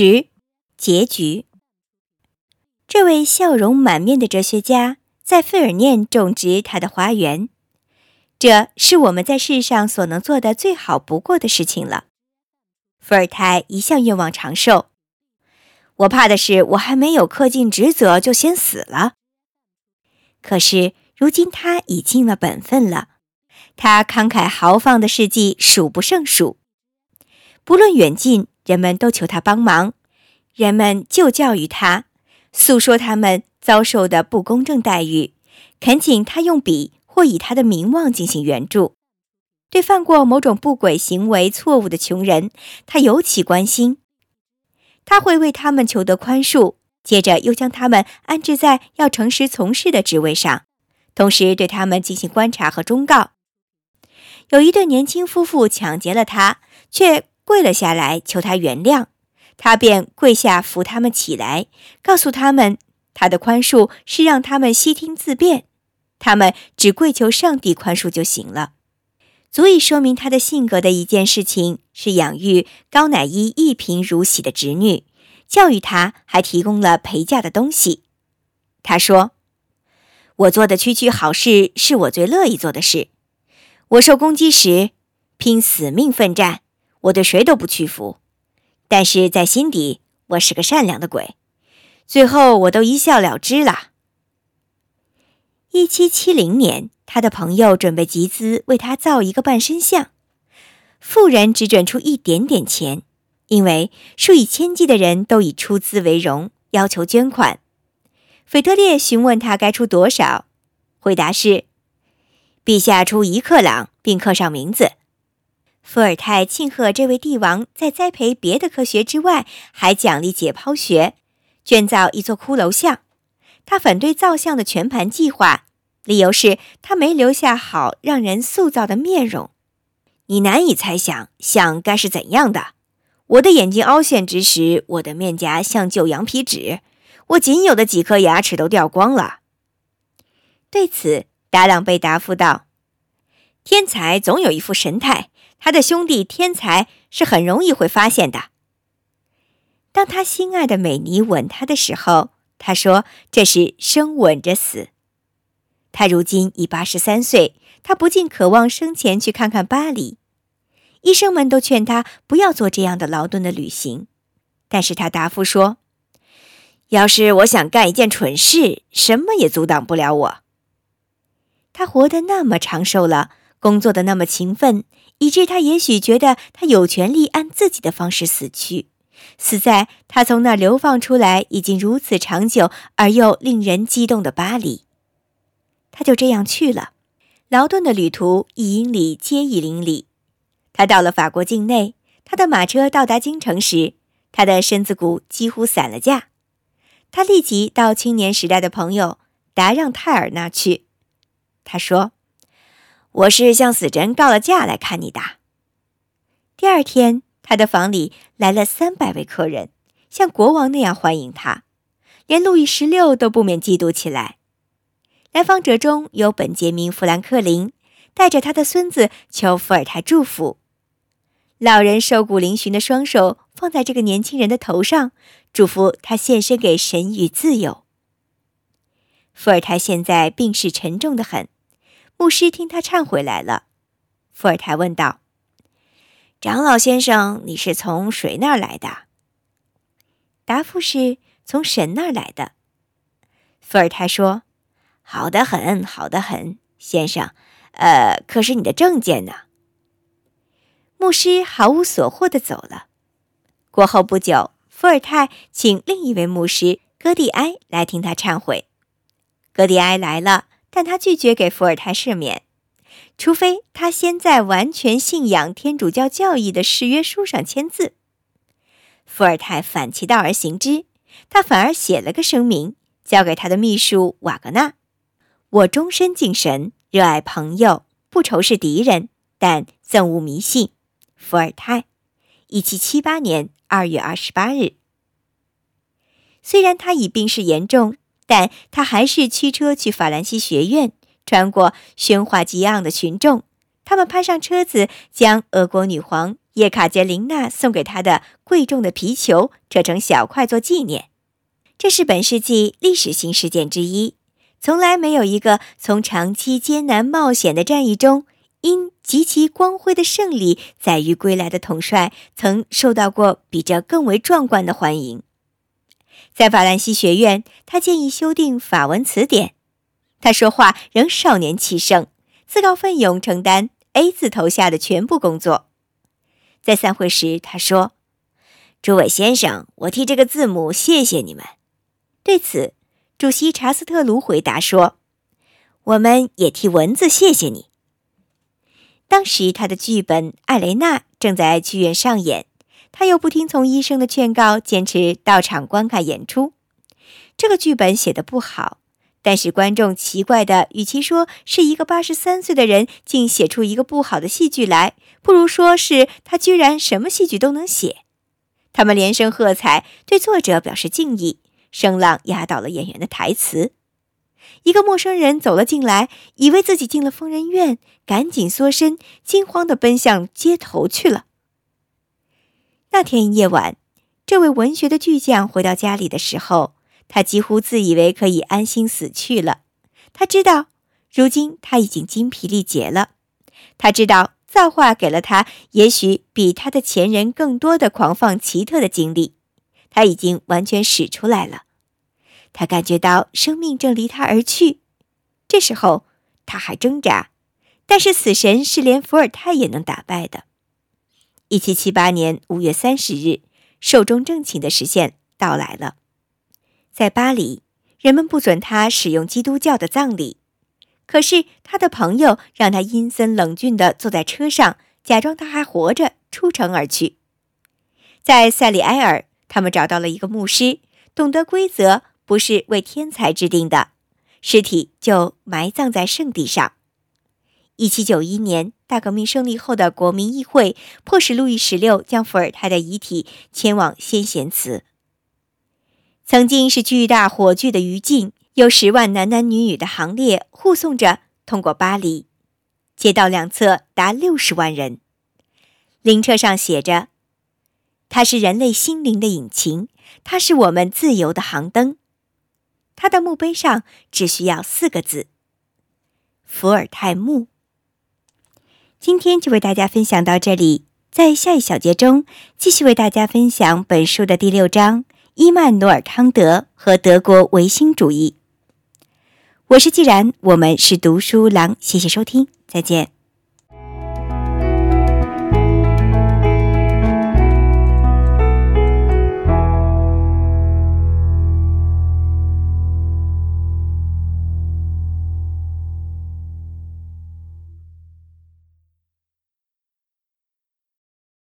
十结局。这位笑容满面的哲学家在费尔念种植他的花园，这是我们在世上所能做的最好不过的事情了。伏尔泰一向愿望长寿，我怕的是我还没有恪尽职责就先死了。可是如今他已尽了本分了，他慷慨豪放的事迹数不胜数，不论远近。人们都求他帮忙，人们就教育他，诉说他们遭受的不公正待遇，恳请他用笔或以他的名望进行援助。对犯过某种不轨行为错误的穷人，他尤其关心。他会为他们求得宽恕，接着又将他们安置在要诚实从事的职位上，同时对他们进行观察和忠告。有一对年轻夫妇抢劫了他，却。跪了下来，求他原谅，他便跪下扶他们起来，告诉他们，他的宽恕是让他们悉听自辩，他们只跪求上帝宽恕就行了。足以说明他的性格的一件事情是养育高乃伊一贫如洗的侄女，教育他，还提供了陪嫁的东西。他说：“我做的区区好事是我最乐意做的事。我受攻击时，拼死命奋战。”我对谁都不屈服，但是在心底，我是个善良的鬼。最后，我都一笑了之了。一七七零年，他的朋友准备集资为他造一个半身像，富人只准出一点点钱，因为数以千计的人都以出资为荣，要求捐款。腓特烈询问他该出多少，回答是：陛下出一克朗，并刻上名字。伏尔泰庆贺这位帝王在栽培别的科学之外，还奖励解剖学，捐造一座骷髅像。他反对造像的全盘计划，理由是他没留下好让人塑造的面容。你难以猜想像该是怎样的。我的眼睛凹陷之时，我的面颊像旧羊皮纸，我仅有的几颗牙齿都掉光了。对此，达朗贝答复道：“天才总有一副神态。”他的兄弟天才是很容易会发现的。当他心爱的美妮吻他的时候，他说：“这是生吻着死。”他如今已八十三岁，他不禁渴望生前去看看巴黎。医生们都劝他不要做这样的劳顿的旅行，但是他答复说：“要是我想干一件蠢事，什么也阻挡不了我。”他活得那么长寿了。工作的那么勤奋，以致他也许觉得他有权利按自己的方式死去，死在他从那流放出来已经如此长久而又令人激动的巴黎。他就这样去了，劳顿的旅途一英里接一英里。他到了法国境内，他的马车到达京城时，他的身子骨几乎散了架。他立即到青年时代的朋友达让泰尔那去，他说。我是向死神告了假来看你的。第二天，他的房里来了三百位客人，像国王那样欢迎他，连路易十六都不免嫉妒起来。来访者中有本杰明·富兰克林，带着他的孙子求伏尔泰祝福。老人瘦骨嶙峋的双手放在这个年轻人的头上，祝福他献身给神与自由。伏尔泰现在病势沉重的很。牧师听他忏悔来了，伏尔泰问道：“长老先生，你是从谁那儿来的？”答复是：“从神那儿来的。”伏尔泰说：“好的很，好的很，先生。呃，可是你的证件呢？”牧师毫无所获的走了。过后不久，伏尔泰请另一位牧师戈蒂埃来听他忏悔。戈蒂埃来了。但他拒绝给伏尔泰赦免，除非他先在完全信仰天主教教义的誓约书上签字。伏尔泰反其道而行之，他反而写了个声明，交给他的秘书瓦格纳：“我终身敬神，热爱朋友，不仇视敌人，但憎恶迷信。”伏尔泰，一七七八年二月二十八日。虽然他已病势严重。但他还是驱车去法兰西学院，穿过喧哗激昂的群众，他们攀上车子，将俄国女皇叶卡捷琳娜送给他的贵重的皮球折成小块做纪念。这是本世纪历史性事件之一，从来没有一个从长期艰难冒险的战役中因极其光辉的胜利载誉归来的统帅曾受到过比这更为壮观的欢迎。在法兰西学院，他建议修订法文词典。他说话仍少年气盛，自告奋勇承担 A 字头下的全部工作。在散会时，他说：“诸位先生，我替这个字母谢谢你们。”对此，主席查斯特卢回答说：“我们也替文字谢谢你。”当时他的剧本《艾雷娜》正在剧院上演，他又不听从医生的劝告，坚持到场观看演出。这个剧本写的不好，但是观众奇怪的，与其说是一个八十三岁的人竟写出一个不好的戏剧来，不如说是他居然什么戏剧都能写。他们连声喝彩，对作者表示敬意。声浪压倒了演员的台词。一个陌生人走了进来，以为自己进了疯人院，赶紧缩身，惊慌地奔向街头去了。那天夜晚，这位文学的巨匠回到家里的时候，他几乎自以为可以安心死去了。他知道，如今他已经精疲力竭了。他知道，造化给了他也许比他的前人更多的狂放奇特的经历。他已经完全使出来了，他感觉到生命正离他而去。这时候他还挣扎，但是死神是连伏尔泰也能打败的。一七七八年五月三十日，寿终正寝的时限到来了。在巴黎，人们不准他使用基督教的葬礼，可是他的朋友让他阴森冷峻地坐在车上，假装他还活着，出城而去。在塞里埃尔。他们找到了一个牧师，懂得规则不是为天才制定的，尸体就埋葬在圣地上。一七九一年，大革命胜利后的国民议会迫使路易十六将伏尔泰的遗体迁往先贤祠。曾经是巨大火炬的余烬，有十万男男女女的行列护送着通过巴黎，街道两侧达六十万人。灵车上写着。它是人类心灵的引擎，它是我们自由的航灯。它的墓碑上只需要四个字：伏尔泰墓。今天就为大家分享到这里，在下一小节中继续为大家分享本书的第六章——伊曼努尔·康德和德国唯心主义。我是既然，我们是读书郎，谢谢收听，再见。